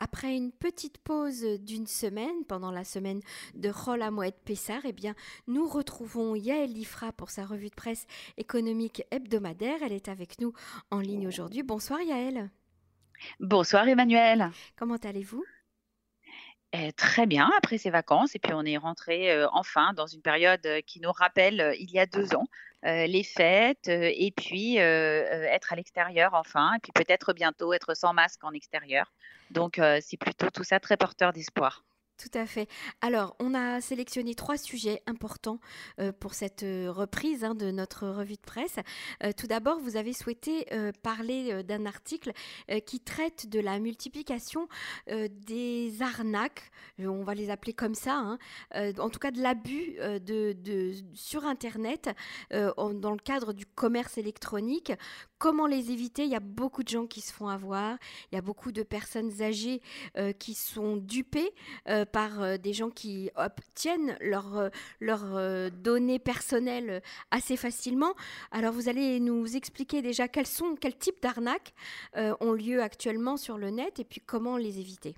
Après une petite pause d'une semaine, pendant la semaine de Rola Moed Pessar, eh bien, nous retrouvons Yael Lifra pour sa revue de presse économique hebdomadaire. Elle est avec nous en ligne aujourd'hui. Bonsoir Yael. Bonsoir Emmanuel. Comment allez-vous? Eh, très bien, après ces vacances, et puis on est rentré enfin dans une période qui nous rappelle il y a deux ans, les fêtes, et puis être à l'extérieur enfin, et puis peut-être bientôt être sans masque en extérieur. Donc c'est plutôt tout ça très porteur d'espoir. Tout à fait. Alors, on a sélectionné trois sujets importants euh, pour cette euh, reprise hein, de notre revue de presse. Euh, tout d'abord, vous avez souhaité parler d'un article qui traite de la multiplication des arnaques, on va les appeler comme ça, hein, en tout cas de l'abus de, sur Internet dans le cadre du commerce électronique. Comment les éviter? Il y a beaucoup de gens qui se font avoir, il y a beaucoup de personnes âgées qui sont dupées par euh, des gens qui obtiennent leurs leur, euh, euh, données personnelles assez facilement. Alors vous allez nous expliquer déjà quels sont, quels types d'arnaques ont lieu actuellement sur le net et puis comment les éviter.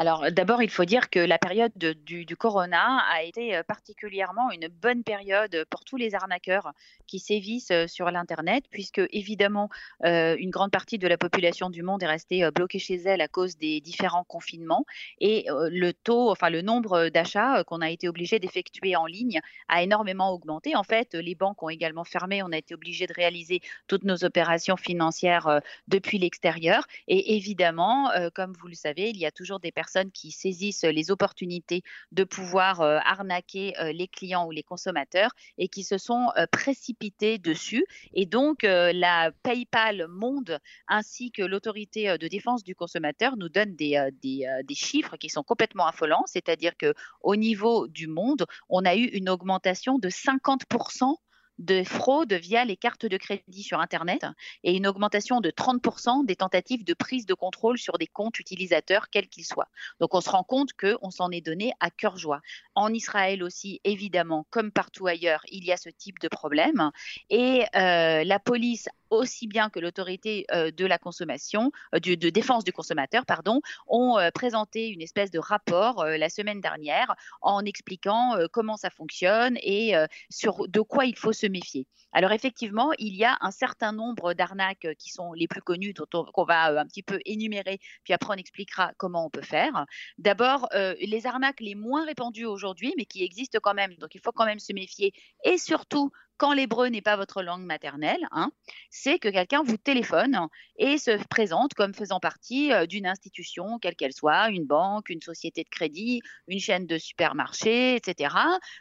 Alors d'abord, il faut dire que la période du, corona a été euh, particulièrement une bonne période pour tous les arnaqueurs qui sévissent euh, sur l'Internet, puisque évidemment, euh, une grande partie de la population du monde est restée bloquée chez elle à cause des différents confinements. Et le taux, enfin le nombre d'achats qu'on a été obligé d'effectuer en ligne a énormément augmenté. En fait, les banques ont également fermé. On a été obligé de réaliser toutes nos opérations financières depuis l'extérieur. Et évidemment, comme vous le savez, il y a toujours des personnes qui saisissent les opportunités de pouvoir euh, arnaquer euh, les clients ou les consommateurs et qui se sont euh, précipités dessus. Et donc, la PayPal Monde ainsi que l'autorité de défense du consommateur nous donnent des, des, des chiffres qui sont complètement affolants, c'est-à-dire qu'au niveau du monde, on a eu une augmentation de 50% de fraude via les cartes de crédit sur Internet et une augmentation de 30% des tentatives de prise de contrôle sur des comptes utilisateurs, quels qu'ils soient. Donc on se rend compte qu'on s'en est donné à cœur joie. En Israël aussi, évidemment, comme partout ailleurs, il y a ce type de problème. Et euh, la police aussi bien que l'autorité euh, de la consommation, euh, de, défense du consommateur, pardon, ont euh, présenté une espèce de rapport la semaine dernière en expliquant comment ça fonctionne et sur de quoi il faut se méfier. Alors effectivement, il y a un certain nombre d'arnaques qui sont les plus connues, qu'on va un petit peu énumérer, puis après on expliquera comment on peut faire. D'abord, les arnaques les moins répandues aujourd'hui, mais qui existent quand même, donc il faut quand même se méfier, et surtout quand l'hébreu n'est pas votre langue maternelle, hein, c'est que quelqu'un vous téléphone et se présente comme faisant partie euh, d'une institution, quelle qu'elle soit, une banque, une société de crédit, une chaîne de supermarché, etc.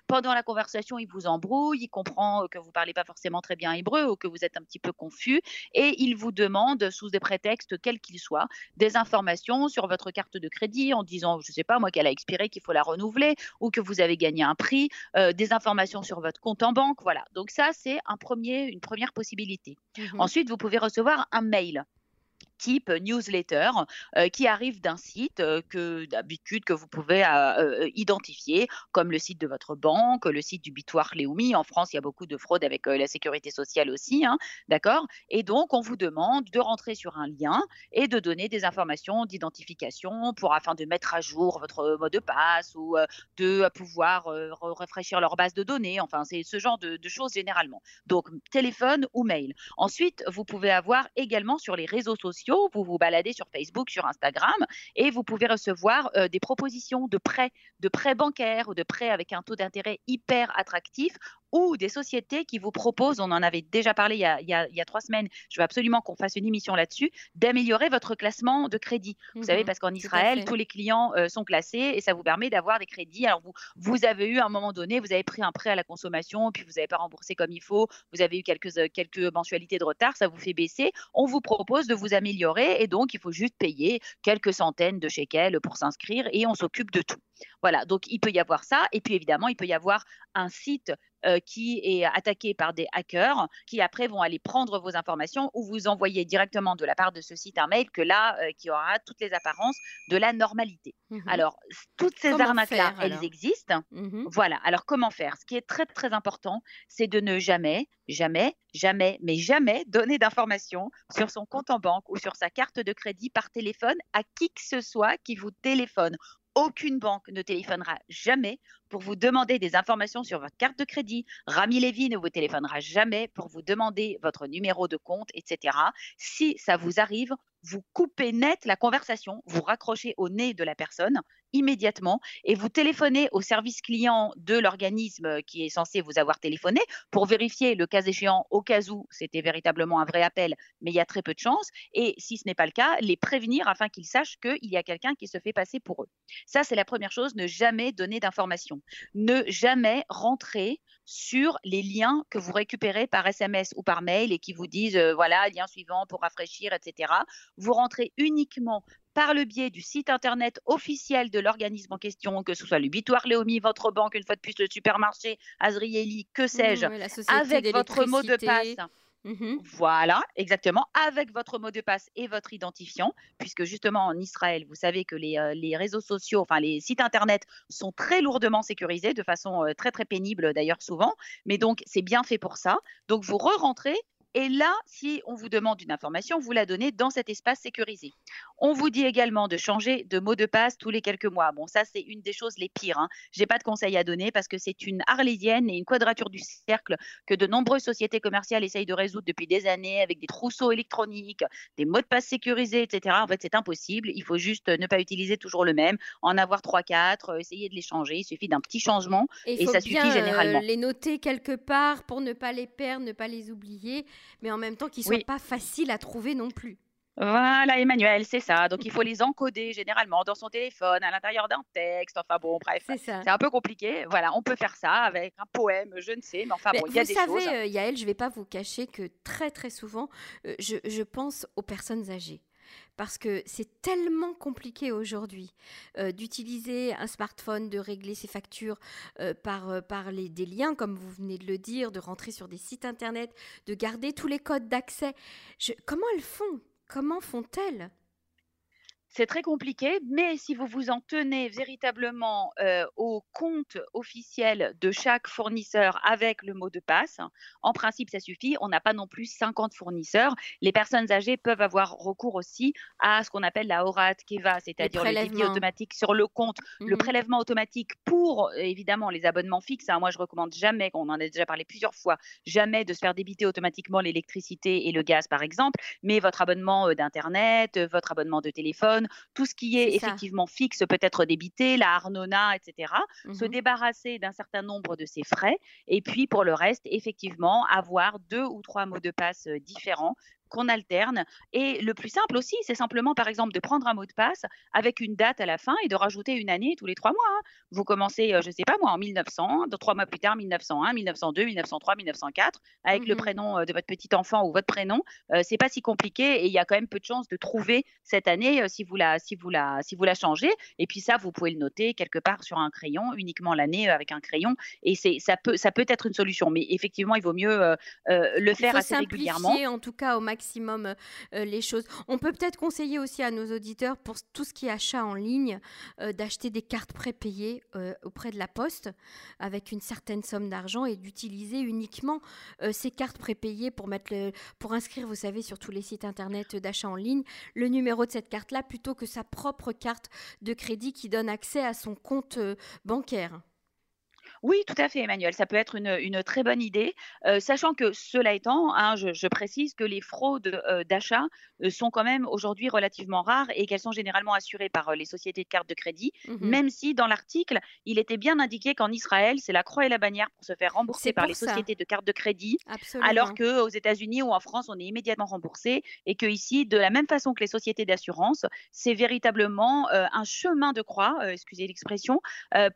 Pendant la conversation, il vous embrouille, il comprend que vous ne parlez pas forcément très bien hébreu ou que vous êtes un petit peu confus et il vous demande, sous des prétextes quels qu'ils soient, des informations sur votre carte de crédit en disant, je ne sais pas moi, qu'elle a expiré, qu'il faut la renouveler ou que vous avez gagné un prix, euh, des informations sur votre compte en banque, voilà. Donc donc ça, c'est un premier, une première possibilité. Mmh Ensuite, vous pouvez recevoir un mail type newsletter euh, qui arrive d'un site euh, que d'habitude que vous pouvez euh, identifier comme le site de votre banque, le site du bitoire Léoumi. En France, il y a beaucoup de fraude avec la sécurité sociale aussi, hein, d'accord? Et donc, on vous demande de rentrer sur un lien et de donner des informations d'identification pour afin de mettre à jour votre mot de passe ou de pouvoir rafraîchir leur base de données. Enfin, c'est ce genre de choses généralement. Donc, téléphone ou mail. Ensuite, vous pouvez avoir également sur les réseaux sociaux vous vous baladez sur Facebook, sur Instagram, et vous pouvez recevoir euh, des propositions de prêts, de prêts bancaires ou de prêts avec un taux d'intérêt hyper attractif ou des sociétés qui vous proposent, on en avait déjà parlé il y a, trois semaines, je veux absolument qu'on fasse une émission là-dessus, d'améliorer votre classement de crédit. Vous savez, mhm. parce qu'en Israël, tous les clients euh, sont classés et ça vous permet d'avoir des crédits. Alors, vous, vous avez eu à un moment donné, vous avez pris un prêt à la consommation, puis vous n'avez pas remboursé comme il faut, vous avez eu quelques, euh, quelques mensualités de retard, ça vous fait baisser. On vous propose de vous améliorer et donc il faut juste payer quelques centaines de shekels pour s'inscrire et on s'occupe de tout. Voilà, donc il peut y avoir ça. Et puis évidemment, il peut y avoir un site euh, qui est attaqué par des hackers qui après vont aller prendre vos informations ou vous envoyer directement de la part de ce site un mail que là, euh, qui aura toutes les apparences de la normalité. Mmh alors, toutes ces arnaques-là, elles existent. Mmh voilà. Alors, comment faire? Ce qui est très, très important, c'est de ne jamais, jamais, jamais, mais jamais donner d'informations sur son compte en banque ou sur sa carte de crédit par téléphone à qui que ce soit qui vous téléphone aucune banque ne téléphonera jamais pour vous demander des informations sur votre carte de crédit. Rami Levy ne vous téléphonera jamais pour vous demander votre numéro de compte, etc. Si ça vous arrive, vous coupez net la conversation, vous raccrochez au nez de la personne immédiatement et vous téléphonez au service client de l'organisme qui est censé vous avoir téléphoné pour vérifier le cas échéant au cas où c'était véritablement un vrai appel, mais il y a très peu de chances. Et si ce n'est pas le cas, les prévenir afin qu'ils sachent qu'il y a quelqu'un qui se fait passer pour eux. Ça, c'est la première chose, ne jamais donner d'informations. Ne jamais rentrer sur les liens que vous récupérez par SMS ou par mail et qui vous disent, euh, voilà, lien suivant pour rafraîchir, etc. Vous rentrez uniquement par le biais du site internet officiel de l'organisme en question, que ce soit le Bitoire Léomi, votre banque, une fois de plus le supermarché, Azrieli, que sais-je, avec votre mot de passe. Mmh voilà, exactement, avec votre mot de passe et votre identifiant, puisque justement en Israël, vous savez que les, euh, réseaux sociaux, enfin les sites internet sont très lourdement sécurisés, de façon euh, très très pénible d'ailleurs souvent, mais donc c'est bien fait pour ça. Donc vous re-rentrez et là, si on vous demande une information, vous la donnez dans cet espace sécurisé. On vous dit également de changer de mot de passe tous les quelques mois. Bon, ça, c'est une des choses les pires. Hein. Je n'ai pas de conseils à donner parce que c'est une arlésienne et une quadrature du cercle que de nombreuses sociétés commerciales essayent de résoudre depuis des années avec des trousseaux électroniques, des mots de passe sécurisés, etc. En fait, c'est impossible. Il faut juste ne pas utiliser toujours le même, en avoir 3-4, euh, essayer de les changer. Il suffit d'un petit changement et, ça suffit euh, généralement. les noter quelque part pour ne pas les perdre, ne pas les oublier mais en même temps qu'ils ne sont pas faciles à trouver non plus. Voilà, Emmanuel, c'est ça. Donc, il faut les encoder généralement dans son téléphone, à l'intérieur d'un texte. Enfin, bon, bref, c'est un peu compliqué. Voilà, on peut faire ça avec un poème, je ne sais, mais enfin, bon, il y a des choses. Vous savez, Yael, je ne vais pas vous cacher que très, très souvent, euh, je, je pense aux personnes âgées parce que c'est tellement compliqué aujourd'hui euh, d'utiliser un smartphone, de régler ses factures euh, par, euh, par les, des liens, comme vous venez de le dire, de rentrer sur des sites internet, de garder tous les codes d'accès. Comment elles font? Comment font-elles? C'est très compliqué, mais si vous vous en tenez véritablement euh, au compte officiel de chaque fournisseur avec le mot de passe, en principe, ça suffit. On n'a pas non plus 50 fournisseurs. Les personnes âgées peuvent avoir recours aussi à ce qu'on appelle la Horat Keva, c'est-à-dire le débit automatique sur le compte, le mmh prélèvement automatique pour évidemment les abonnements fixes. Hein. Moi, je recommande jamais, on en a déjà parlé plusieurs fois, jamais de se faire débiter automatiquement l'électricité et le gaz, par exemple, mais votre abonnement euh, d'Internet, euh, votre abonnement de téléphone, tout ce qui est, effectivement fixe peut être débité, la Arnona, etc. Se mmh débarrasser d'un certain nombre de ces frais. Et puis, pour le reste, effectivement, avoir deux ou trois mots de passe euh, différents qu'on alterne. Et le plus simple aussi, c'est simplement, par exemple, de prendre un mot de passe avec une date à la fin et de rajouter une année tous les trois mois. Hein. Vous commencez, euh, je ne sais pas moi, en 1900, trois mois plus tard, 1901, 1902, 1903, 1904, avec le mmh prénom euh, de votre petit enfant ou votre prénom. Euh, c'est pas si compliqué et il y a quand même peu de chances de trouver cette année si vous la, si vous la, si vous la changez. Et puis ça, vous pouvez le noter quelque part sur un crayon, uniquement l'année avec un crayon. Et c'est, ça peut, ça peut être une solution. Mais effectivement, il vaut mieux le faire assez régulièrement. En tout cas, au maximum maximum euh, euh, les choses. On peut peut-être conseiller aussi à nos auditeurs, pour tout ce qui est achat en ligne, euh, d'acheter des cartes prépayées auprès de la poste avec une certaine somme d'argent et d'utiliser uniquement ces cartes prépayées pour, mettre pour inscrire, vous savez, sur tous les sites internet d'achat en ligne, le numéro de cette carte-là plutôt que sa propre carte de crédit qui donne accès à son compte bancaire. Oui, tout à fait, Emmanuel. Ça peut être une, très bonne idée, euh, sachant que cela étant, hein, je, précise que les fraudes euh, d'achat euh, sont quand même aujourd'hui relativement rares et qu'elles sont généralement assurées par les sociétés de cartes de crédit, mmh même si dans l'article, il était bien indiqué qu'en Israël, c'est la croix et la bannière pour se faire rembourser par les sociétés de cartes de crédit, alors qu'aux États-Unis ou en France, on est immédiatement remboursé et que ici, de la même façon que les sociétés d'assurance, c'est véritablement un chemin de croix, excusez l'expression,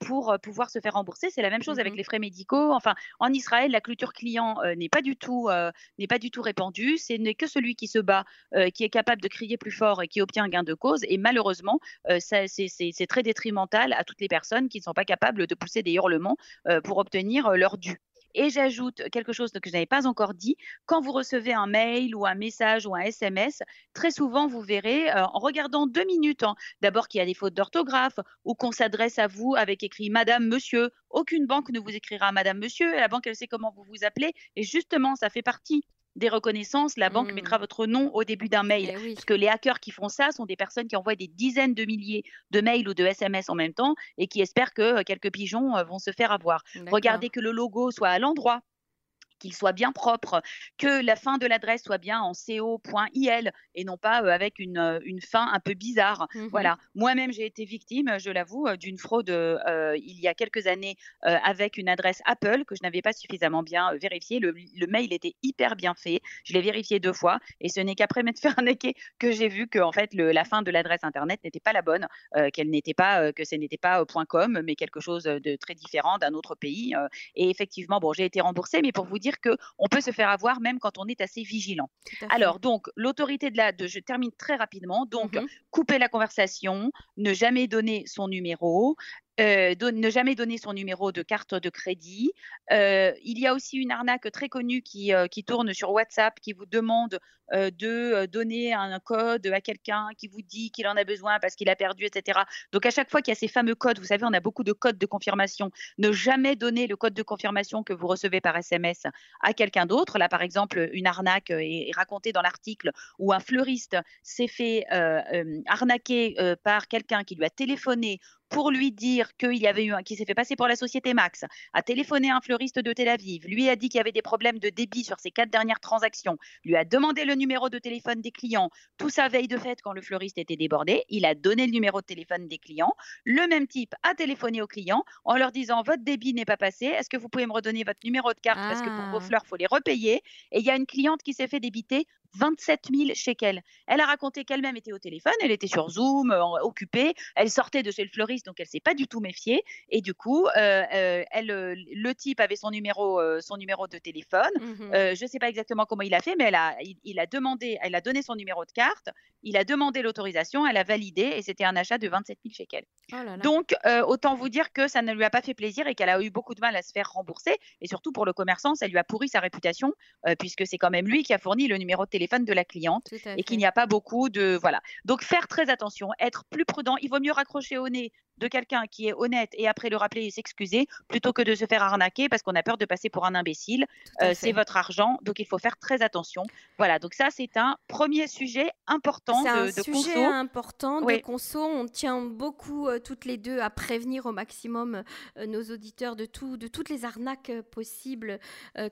pour pouvoir se faire rembourser. C'est la même chose avec mmh les frais médicaux. Enfin, en Israël, la culture client euh, n'est pas du tout euh, n'est pas du tout répandue. Ce n'est que celui qui se bat, euh, qui est capable de crier plus fort et qui obtient un gain de cause. Et malheureusement, c'est très détrimental à toutes les personnes qui ne sont pas capables de pousser des hurlements pour obtenir leur dû. Et j'ajoute quelque chose que je n'avais pas encore dit. Quand vous recevez un mail ou un message ou un SMS, très souvent, vous verrez, euh, en regardant deux minutes, hein, d'abord qu'il y a des fautes d'orthographe ou qu'on s'adresse à vous avec écrit Madame, Monsieur. Aucune banque ne vous écrira Madame, Monsieur. La banque, elle sait comment vous vous appelez. Et justement, ça fait partie des reconnaissances, la banque mmh. mettra votre nom au début d'un mail. Eh Parce que les hackers qui font ça sont des personnes qui envoient des dizaines de milliers de mails ou de SMS en même temps et qui espèrent que euh, quelques pigeons euh, vont se faire avoir. Regardez que le logo soit à l'endroit qu'il soit bien propre, que la fin de l'adresse soit bien en co.il et non pas euh, avec une, euh, une, fin un peu bizarre. Mmh voilà. Moi-même, j'ai été victime, je l'avoue, euh, d'une fraude il y a quelques années avec une adresse Apple que je n'avais pas suffisamment bien vérifiée. Le, mail était hyper bien fait. Je l'ai vérifié deux fois et ce n'est qu'après m'être fait arnaquer que j'ai vu que en fait le, la fin de l'adresse internet n'était pas la bonne, qu'elle n'était pas que ce n'était pas .com mais quelque chose de très différent d'un autre pays. et effectivement, bon, j'ai été remboursée, mais pour vous dire que qu'on peut se faire avoir même quand on est assez vigilant. Alors, donc, l'autorité de la... De, je termine très rapidement. Donc, mmh couper la conversation, ne jamais donner son numéro, euh, ne jamais donner son numéro de carte de crédit. Euh, il y a aussi une arnaque très connue qui, euh, qui tourne sur WhatsApp qui vous demande de donner un code à quelqu'un qui vous dit qu'il en a besoin parce qu'il a perdu, etc. Donc à chaque fois qu'il y a ces fameux codes, vous savez, on a beaucoup de codes de confirmation. Ne jamais donner le code de confirmation que vous recevez par SMS à quelqu'un d'autre. Là, par exemple, une arnaque est, racontée dans l'article où un fleuriste s'est fait arnaquer par quelqu'un qui lui a téléphoné pour lui dire qu'il y avait eu un qui s'est fait passer pour la société Max, a téléphoné à un fleuriste de Tel Aviv, lui a dit qu'il y avait des problèmes de débit sur ses quatre dernières transactions, lui a demandé le numéro de téléphone des clients, tout ça veille de fait quand le fleuriste était débordé, il a donné le numéro de téléphone des clients, le même type a téléphoné aux clients en leur disant votre débit n'est pas passé, est-ce que vous pouvez me redonner votre numéro de carte parce que pour vos ah. fleurs, il faut les repayer et il y a une cliente qui s'est fait débiter 27 000 shekels. Elle a raconté qu'elle-même était au téléphone, elle était sur Zoom, euh, occupée, elle sortait de chez le fleuriste, donc elle s'est pas du tout méfiée. Et du coup, euh, euh, elle, le type avait son numéro, son numéro de téléphone. Mmh je ne sais pas exactement comment il a fait, mais elle a, il, a demandé, elle a donné son numéro de carte, il a demandé l'autorisation, elle a validé, et c'était un achat de 27 000 shekels. Oh donc, autant vous dire que ça ne lui a pas fait plaisir et qu'elle a eu beaucoup de mal à se faire rembourser. Et surtout pour le commerçant, ça lui a pourri sa réputation, puisque c'est quand même lui qui a fourni le numéro de téléphone téléphone de la cliente et qu'il n'y a pas beaucoup de voilà. Donc faire très attention, être plus prudent. Il vaut mieux raccrocher au nez de quelqu'un qui est honnête et après le rappeler et s'excuser plutôt que de se faire arnaquer parce qu'on a peur de passer pour un imbécile. Euh, c'est votre argent, donc il faut faire très attention. Voilà, donc ça c'est un premier sujet important de, un sujet important de conso. On tient beaucoup euh, toutes les deux à prévenir au maximum euh, nos auditeurs de tout, de toutes les arnaques possibles,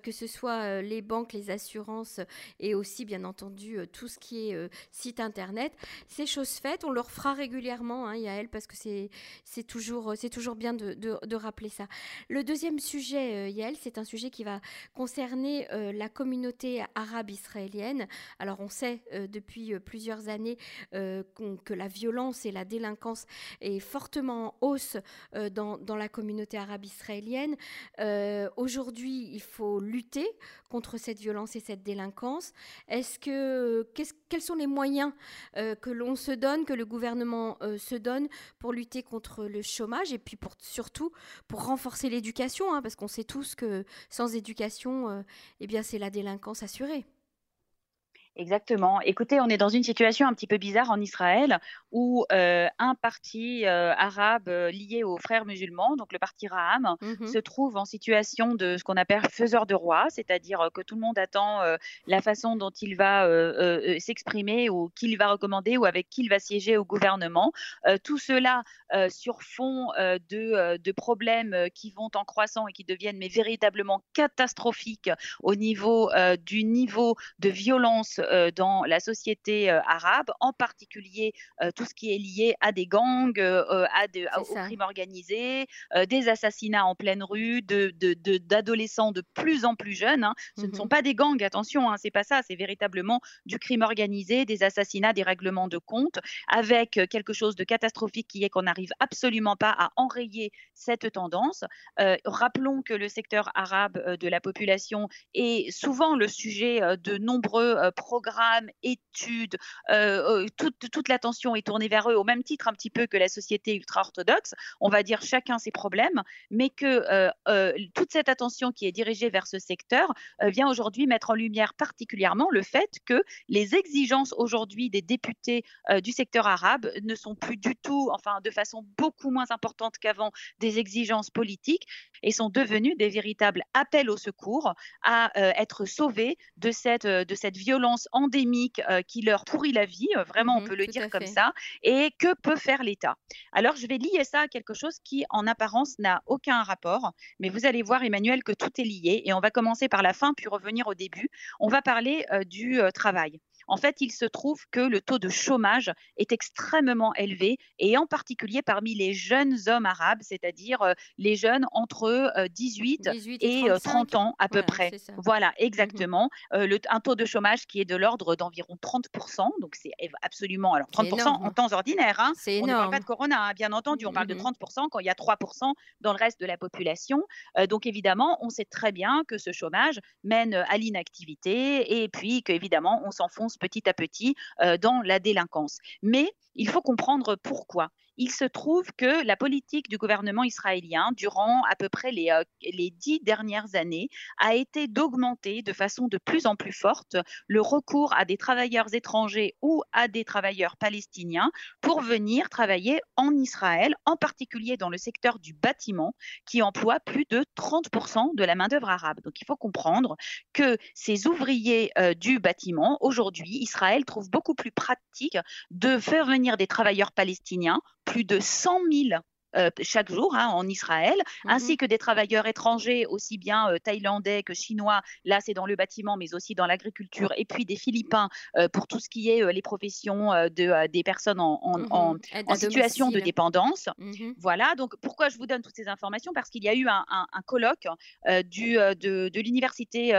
que ce soit les banques, les assurances et aussi bien entendu tout ce qui est site internet. C'est chose faite, on leur fera régulièrement, hein, Yael, parce que c'est c'est toujours, euh, c'est toujours bien de, rappeler ça. Le deuxième sujet, euh, Yael, c'est un sujet qui va concerner euh, la communauté arabe israélienne. Alors, on sait depuis plusieurs années que la violence et la délinquance est fortement en hausse dans, dans, la communauté arabe israélienne. Aujourd'hui, il faut lutter contre cette violence et cette délinquance. Est-ce que, quels sont les moyens que l'on se donne, que le gouvernement se donne pour lutter contre contre le chômage et puis surtout pour renforcer l'éducation, hein, parce qu'on sait tous que sans éducation, euh, eh bien c'est la délinquance assurée. Exactement. Écoutez, on est dans une situation un petit peu bizarre en Israël où euh, un parti euh, arabe euh, lié aux frères musulmans, donc le parti Raham, mmh se trouve en situation de ce qu'on appelle faiseur de roi, c'est-à-dire que tout le monde attend la façon dont il va s'exprimer ou qu'il va recommander ou avec qui il va siéger au gouvernement. tout cela sur fond de, de, problèmes qui vont en croissant et qui deviennent mais véritablement catastrophiques au niveau du niveau de violence euh, dans la société euh, arabe, en particulier euh, tout ce qui est lié à des gangs, à au crime organisé, des assassinats en pleine rue, d'adolescents de, de, plus en plus jeunes. Hein. Ce ne mmh sont pas des gangs, attention, hein, c'est pas ça, c'est véritablement du crime organisé, des assassinats, des règlements de compte, avec quelque chose de catastrophique qui est qu'on n'arrive absolument pas à enrayer cette tendance. rappelons que le secteur arabe de la population est souvent le sujet de nombreux programmes, études, toute, toute l'attention est tournée vers eux au même titre un petit peu que la société ultra-orthodoxe. On va dire chacun ses problèmes, mais que toute cette attention qui est dirigée vers ce secteur vient aujourd'hui mettre en lumière particulièrement le fait que les exigences aujourd'hui des députés du secteur arabe ne sont plus du tout, enfin de façon beaucoup moins importante qu'avant, des exigences politiques et sont devenues des véritables appels au secours à être sauvés de cette, de cette violence endémique qui leur pourrit la vie, vraiment on mmh peut le dire comme ça, et que peut faire l'État. Alors je vais lier ça à quelque chose qui en apparence n'a aucun rapport, mais vous allez voir Emmanuel que tout est lié et on va commencer par la fin puis revenir au début. On va parler du travail. En fait, il se trouve que le taux de chômage est extrêmement élevé et en particulier parmi les jeunes hommes arabes, c'est-à-dire euh, les jeunes entre 18, euh, et, 30 euh, ans à peu près. Voilà, mmh exactement. le, un taux de chômage qui est de l'ordre d'environ 30%, donc c'est absolument, alors 30% en temps ordinaire, hein. on ne parle pas de corona, hein, bien entendu, on parle de 30% mmh quand il y a 3% dans le reste de la population. donc évidemment, on sait très bien que ce chômage mène à l'inactivité et puis qu'évidemment, on s'enfonce petit à petit euh, dans la délinquance. Mais il faut comprendre pourquoi il se trouve que la politique du gouvernement israélien durant à peu près les, euh, les dix dernières années a été d'augmenter de façon de plus en plus forte le recours à des travailleurs étrangers ou à des travailleurs palestiniens pour venir travailler en Israël, en particulier dans le secteur du bâtiment qui emploie plus de 30% de la main-d'œuvre arabe. Donc il faut comprendre que ces ouvriers euh, du bâtiment, aujourd'hui, Israël trouve beaucoup plus pratique de faire venir des travailleurs palestiniens plus de 100 000 euh, chaque jour hein, en Israël, mmh ainsi que des travailleurs étrangers, aussi bien euh, thaïlandais que chinois. Là, c'est dans le bâtiment, mais aussi dans l'agriculture, et puis des Philippins euh, pour tout ce qui est les professions de, des personnes en, en, mmh situation de dépendance. Mmh voilà, donc pourquoi je vous donne toutes ces informations? Parce qu'il y a eu un, un, colloque du, de, de l'université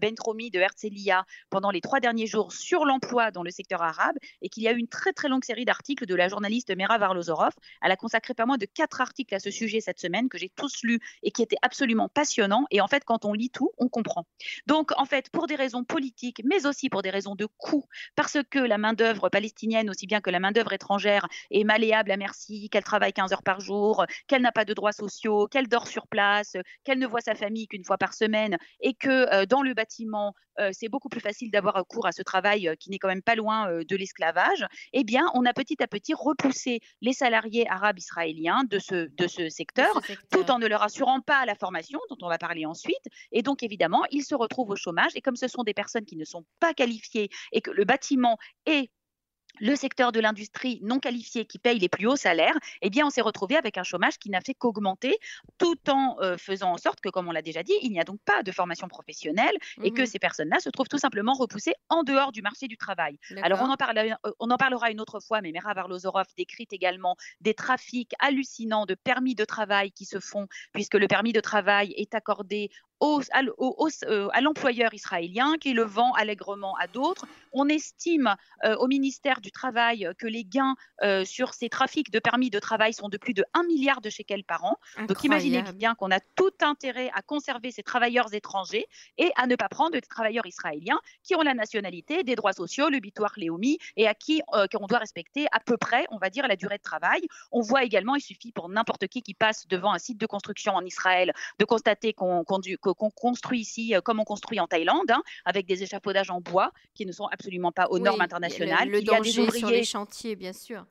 Bentromi de Herzliya pendant les trois derniers jours sur l'emploi dans le secteur arabe, et qu'il y a eu une très très longue série d'articles de la journaliste Mera Varlozorov. Elle a consacré pas moins de quatre articles à ce sujet cette semaine que j'ai tous lus et qui étaient absolument passionnants. Et en fait, quand on lit tout, on comprend. Donc, en fait, pour des raisons politiques, mais aussi pour des raisons de coût, parce que la main-d'œuvre palestinienne, aussi bien que la main-d'œuvre étrangère, est malléable à merci, qu'elle travaille 15 heures par jour, qu'elle n'a pas de droits sociaux, qu'elle dort sur place, qu'elle ne voit sa famille qu'une fois par semaine, et que euh, dans le bâtiment, euh, c'est beaucoup plus facile d'avoir recours à ce travail euh, qui n'est quand même pas loin de l'esclavage, eh bien, on a petit à petit repoussé les salariés arabes israéliens de ce, de ce, secteur, tout en ne leur assurant pas la formation, dont on va parler ensuite. Et donc, évidemment, ils se retrouvent au chômage. Et comme ce sont des personnes qui ne sont pas qualifiées et que le bâtiment est le secteur de l'industrie non qualifié qui paye les plus hauts salaires, eh bien, on s'est retrouvé avec un chômage qui n'a fait qu'augmenter, tout en euh, faisant en sorte que, comme on l'a déjà dit, il n'y a donc pas de formation professionnelle et que mmh ces personnes-là se trouvent tout simplement repoussées en dehors du marché du travail. Alors, on en, parle, euh, on en parlera une autre fois, mais Mera Varlozorov décrit également des trafics hallucinants de permis de travail qui se font, puisque le permis de travail est accordé au, euh, à, l'employeur israélien qui le vend allègrement à d'autres. On estime au ministère du Travail que les gains euh, sur ces trafics de permis de travail sont de plus de 1 milliard de shekels par an. Donc imaginez bien qu'on a tout intérêt à conserver ces travailleurs étrangers et à ne pas prendre des travailleurs israéliens qui ont la nationalité, des droits sociaux, le bitoire Léomi et à qui euh, on doit respecter à peu près, on va dire, la durée de travail. On voit également, il suffit pour n'importe qui qui passe devant un site de construction en Israël de constater qu'on construit ici euh, comme on construit en Thaïlande, hein, avec des échafaudages en bois qui ne sont absolument pas aux normes internationales. Le, danger sur les chantiers, bien sûr.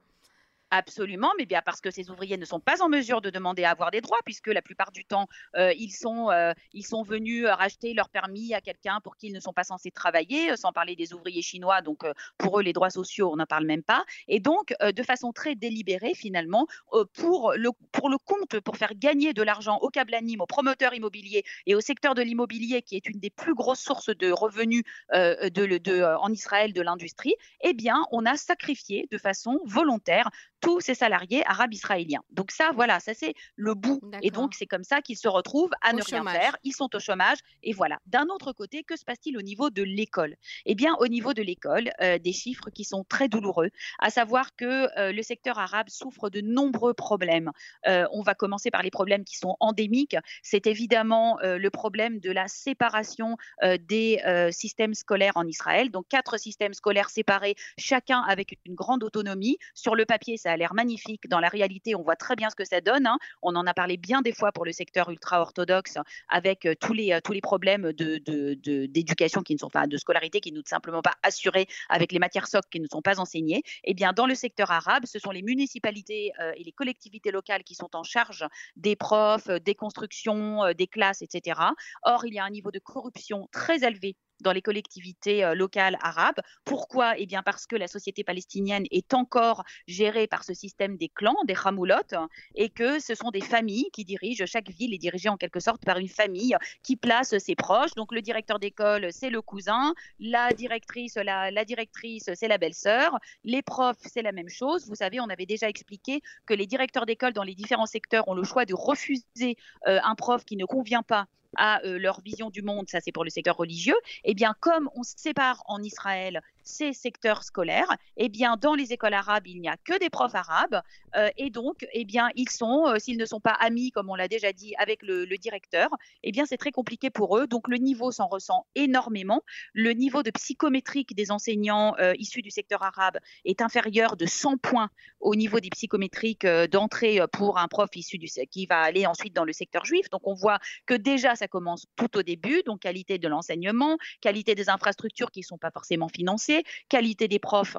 Absolument, mais bien parce que ces ouvriers ne sont pas en mesure de demander à avoir des droits, puisque la plupart du temps, euh, ils, sont, euh, ils sont venus euh, racheter leur permis à quelqu'un pour qui ils ne sont pas censés travailler, sans parler des ouvriers chinois. Donc, pour eux, les droits sociaux, on n'en parle même pas. Et donc, de façon très délibérée, finalement, pour, le, pour le compte, pour faire gagner de l'argent au Cablanim, aux promoteurs immobiliers et au secteur de l'immobilier, qui est une des plus grosses sources de revenus en Israël de l'industrie, eh bien, on a sacrifié de façon volontaire tous ces salariés arabes israéliens. Donc ça, voilà, ça c'est le bout. Et donc c'est comme ça qu'ils se retrouvent à ne rien faire. Ils sont au chômage. Et voilà. D'un autre côté, que se passe-t-il au niveau de l'école? Eh bien, au niveau de l'école, euh, des chiffres qui sont très douloureux, à savoir que euh, le secteur arabe souffre de nombreux problèmes. Euh, on va commencer par les problèmes qui sont endémiques. C'est évidemment le problème de la séparation des systèmes scolaires en Israël. Donc quatre systèmes scolaires séparés, chacun avec une grande autonomie. Sur le papier, ça a l'air magnifique. Dans la réalité, on voit très bien ce que ça donne. Hein. On en a parlé bien des fois pour le secteur ultra-orthodoxe, avec tous les, tous les problèmes d'éducation qui ne sont pas, de scolarité qui ne sont simplement pas assurés avec les matières socles qui ne sont pas enseignées. Eh bien, dans le secteur arabe, ce sont les municipalités et les collectivités locales qui sont en charge des profs, des constructions, des classes, etc. Or, il y a un niveau de corruption très élevé dans les collectivités euh, locales arabes. Pourquoi? Eh bien parce que la société palestinienne est encore gérée par ce système des clans, des hamoulotes, et que ce sont des familles qui dirigent, chaque ville est dirigée en quelque sorte par une famille qui place ses proches. Donc le directeur d'école, c'est le cousin, la directrice, la directrice, c'est la belle-sœur, les profs, c'est la même chose. Vous savez, on avait déjà expliqué que les directeurs d'école dans les différents secteurs ont le choix de refuser euh, un prof qui ne convient pas à euh, leur vision du monde, ça c'est pour le secteur religieux, eh bien comme on sépare en Israël ces secteurs scolaires, eh bien, dans les écoles arabes, il n'y a que des profs arabes. Euh, et donc, eh bien, ils sont, euh, s'ils ne sont pas amis, comme on l'a déjà dit, avec le, directeur, eh bien, c'est très compliqué pour eux. Donc, le niveau s'en ressent énormément. Le niveau de psychométrique des enseignants euh, issus du secteur arabe est inférieur de 100 points au niveau des psychométriques d'entrée pour un prof issu du qui va aller ensuite dans le secteur juif. Donc, on voit que déjà, ça commence tout au début. Donc, qualité de l'enseignement, qualité des infrastructures qui ne sont pas forcément financées qualité des profs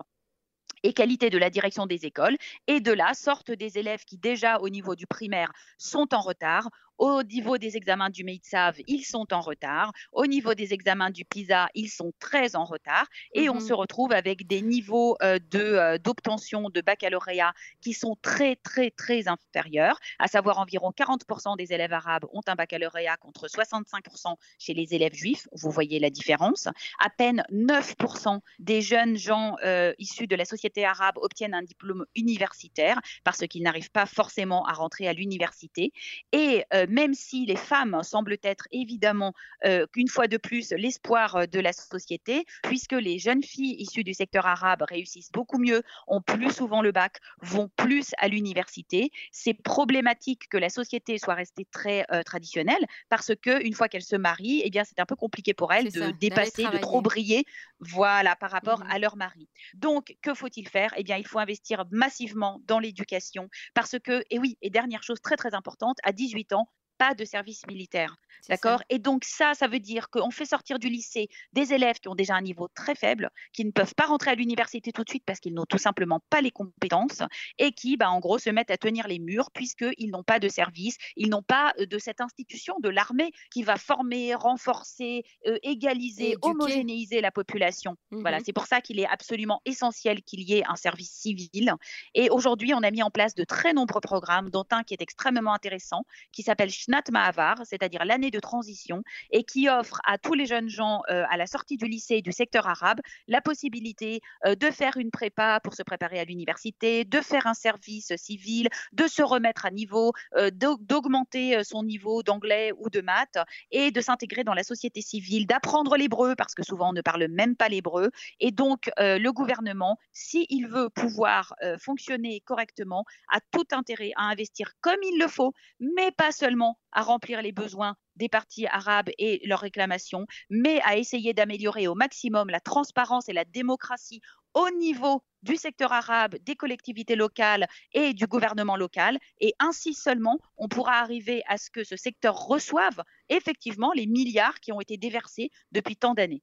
et qualité de la direction des écoles. Et de là sortent des élèves qui déjà au niveau du primaire sont en retard. Au niveau des examens du MEITSAV, ils sont en retard. Au niveau des examens du PISA, ils sont très en retard. Et on mhm. se retrouve avec des niveaux euh, euh, d'obtention de, baccalauréat qui sont très, très, très inférieurs, à savoir environ 40% des élèves arabes ont un baccalauréat contre 65% chez les élèves juifs. Vous voyez la différence. À peine 9% des jeunes gens euh, issus de la société arabe obtiennent un diplôme universitaire parce qu'ils n'arrivent pas forcément à rentrer à l'université. Et même si les femmes semblent être évidemment, euh, qu'une fois de plus, l'espoir euh, de la société, puisque les jeunes filles issues du secteur arabe réussissent beaucoup mieux, ont plus souvent le bac, vont plus à l'université. C'est problématique que la société soit restée très euh, traditionnelle, parce que une fois qu'elles se marient, eh bien, c'est un peu compliqué pour elles de dépasser, de trop briller, voilà, par rapport mmh à leur mari. Donc, que faut-il faire? Eh bien, il faut investir massivement dans l'éducation, parce que, et oui, et dernière chose très très importante, à 18 ans, pas de service militaire. D'accord? Et donc ça, ça veut dire qu'on fait sortir du lycée des élèves qui ont déjà un niveau très faible, qui ne peuvent pas rentrer à l'université tout de suite parce qu'ils n'ont tout simplement pas les compétences et qui, bah, en gros, se mettent à tenir les murs puisqu'ils n'ont pas de service, ils n'ont pas euh, de cette institution de l'armée qui va former, renforcer, euh, égaliser, homogénéiser la population. Voilà, mmh c'est pour ça qu'il est absolument essentiel qu'il y ait un service civil. Et aujourd'hui, on a mis en place de très nombreux programmes, dont un qui est extrêmement intéressant, qui s'appelle Shnat Mahavar, c'est-à-dire l'année de transition, et qui offre à tous les jeunes gens euh, à la sortie du lycée du secteur arabe la possibilité euh, de faire une prépa pour se préparer à l'université, de faire un service civil, de se remettre à niveau, euh, d'augmenter son niveau d'anglais ou de maths et de s'intégrer dans la société civile, d'apprendre l'hébreu parce que souvent on ne parle même pas l'hébreu. Et donc le gouvernement, s'il veut pouvoir fonctionner correctement, a tout intérêt à investir comme il le faut, mais pas seulement à remplir les besoins des partis arabes et leurs réclamations, mais à essayer d'améliorer au maximum la transparence et la démocratie au niveau du secteur arabe, des collectivités locales et du gouvernement local. Et ainsi seulement, on pourra arriver à ce que ce secteur reçoive effectivement les milliards qui ont été déversés depuis tant d'années.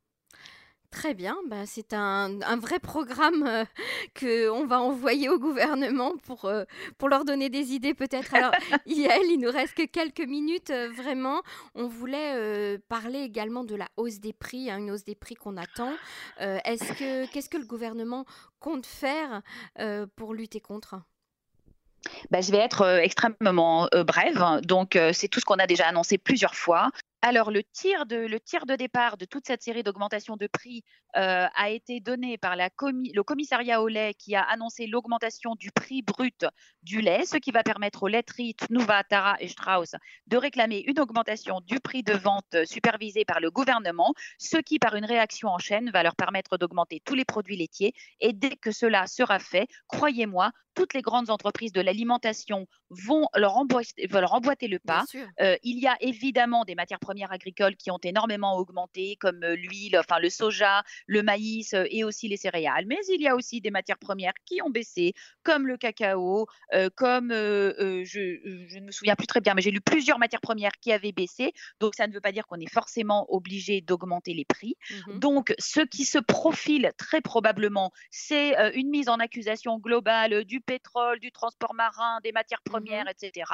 Très bien, bah, c'est un, vrai programme euh, que qu'on va envoyer au gouvernement pour, euh, pour leur donner des idées peut-être. Alors, Yael, il nous reste que quelques minutes, euh, vraiment. On voulait parler également de la hausse des prix, hein, une hausse des prix qu'on attend. est-ce que, qu'est-ce que le gouvernement compte faire pour lutter contre? Bah, je vais être extrêmement brève. Donc, c'est tout ce qu'on a déjà annoncé plusieurs fois. Alors, le tir, de, le tir de départ de toute cette série d'augmentations de prix euh, a été donné par la le commissariat au lait qui a annoncé l'augmentation du prix brut du lait, ce qui va permettre aux laiteries Tnuva, Tara et Strauss de réclamer une augmentation du prix de vente supervisé par le gouvernement, ce qui, par une réaction en chaîne, va leur permettre d'augmenter tous les produits laitiers. Et dès que cela sera fait, croyez-moi, toutes les grandes entreprises de l'alimentation vont leur, emboîter, leur emboîter le pas. Euh, il y a évidemment des matières premières agricoles qui ont énormément augmenté, comme euh, l'huile, enfin le soja, le maïs euh, et aussi les céréales. Mais il y a aussi des matières premières qui ont baissé, comme le cacao, comme je, ne me souviens plus très bien, mais j'ai lu plusieurs matières premières qui avaient baissé. Donc ça ne veut pas dire qu'on est forcément obligé d'augmenter les prix. Mmh Donc ce qui se profile très probablement, c'est une mise en accusation globale du pétrole, du transport marin, des matières mmh premières, etc.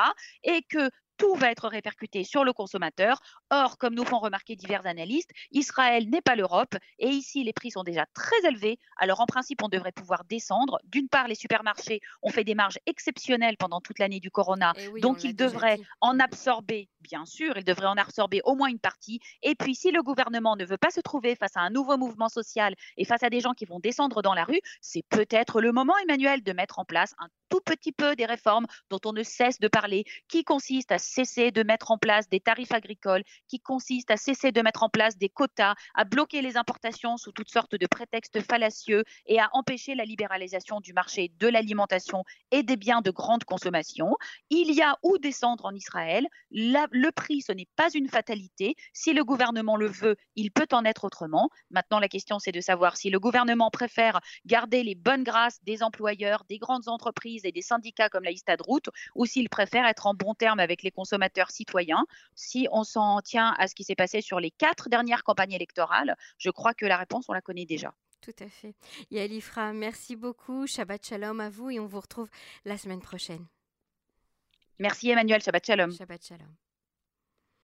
Et que tout va être répercuté sur le consommateur. Or, comme nous font remarquer divers analystes, Israël n'est pas l'Europe et ici les prix sont déjà très élevés. Alors en principe, on devrait pouvoir descendre. D'une part, les supermarchés ont fait des marges exceptionnelles pendant toute l'année du corona, eh donc ils devraient en absorber, bien sûr, ils devraient en absorber au moins une partie. Et puis, si le gouvernement ne veut pas se trouver face à un nouveau mouvement social et face à des gens qui vont descendre dans la rue, c'est peut-être le moment, Emmanuel, de mettre en place un tout petit peu des réformes dont on ne cesse de parler, qui consistent à cesser de mettre en place des tarifs agricoles, qui consistent à cesser de mettre en place des quotas, à bloquer les importations sous toutes sortes de prétextes fallacieux et à empêcher la libéralisation du marché de l'alimentation et des biens de grande consommation. Il y a où descendre en Israël. le prix, ce n'est pas une fatalité. Si le gouvernement le veut, il peut en être autrement. Maintenant, la question, c'est de savoir si le gouvernement préfère garder les bonnes grâces des employeurs, des grandes entreprises et des syndicats comme la Route, ou s'il préfère être en bon terme avec les consommateurs citoyens. Si on s'en tient à ce qui s'est passé sur les quatre dernières campagnes électorales, je crois que la réponse, on la connaît déjà. Tout à fait. Yael Ifra, merci beaucoup. Shabbat Shalom à vous et on vous retrouve la semaine prochaine. Merci Emmanuel, Shabbat Shalom. Shabbat Shalom.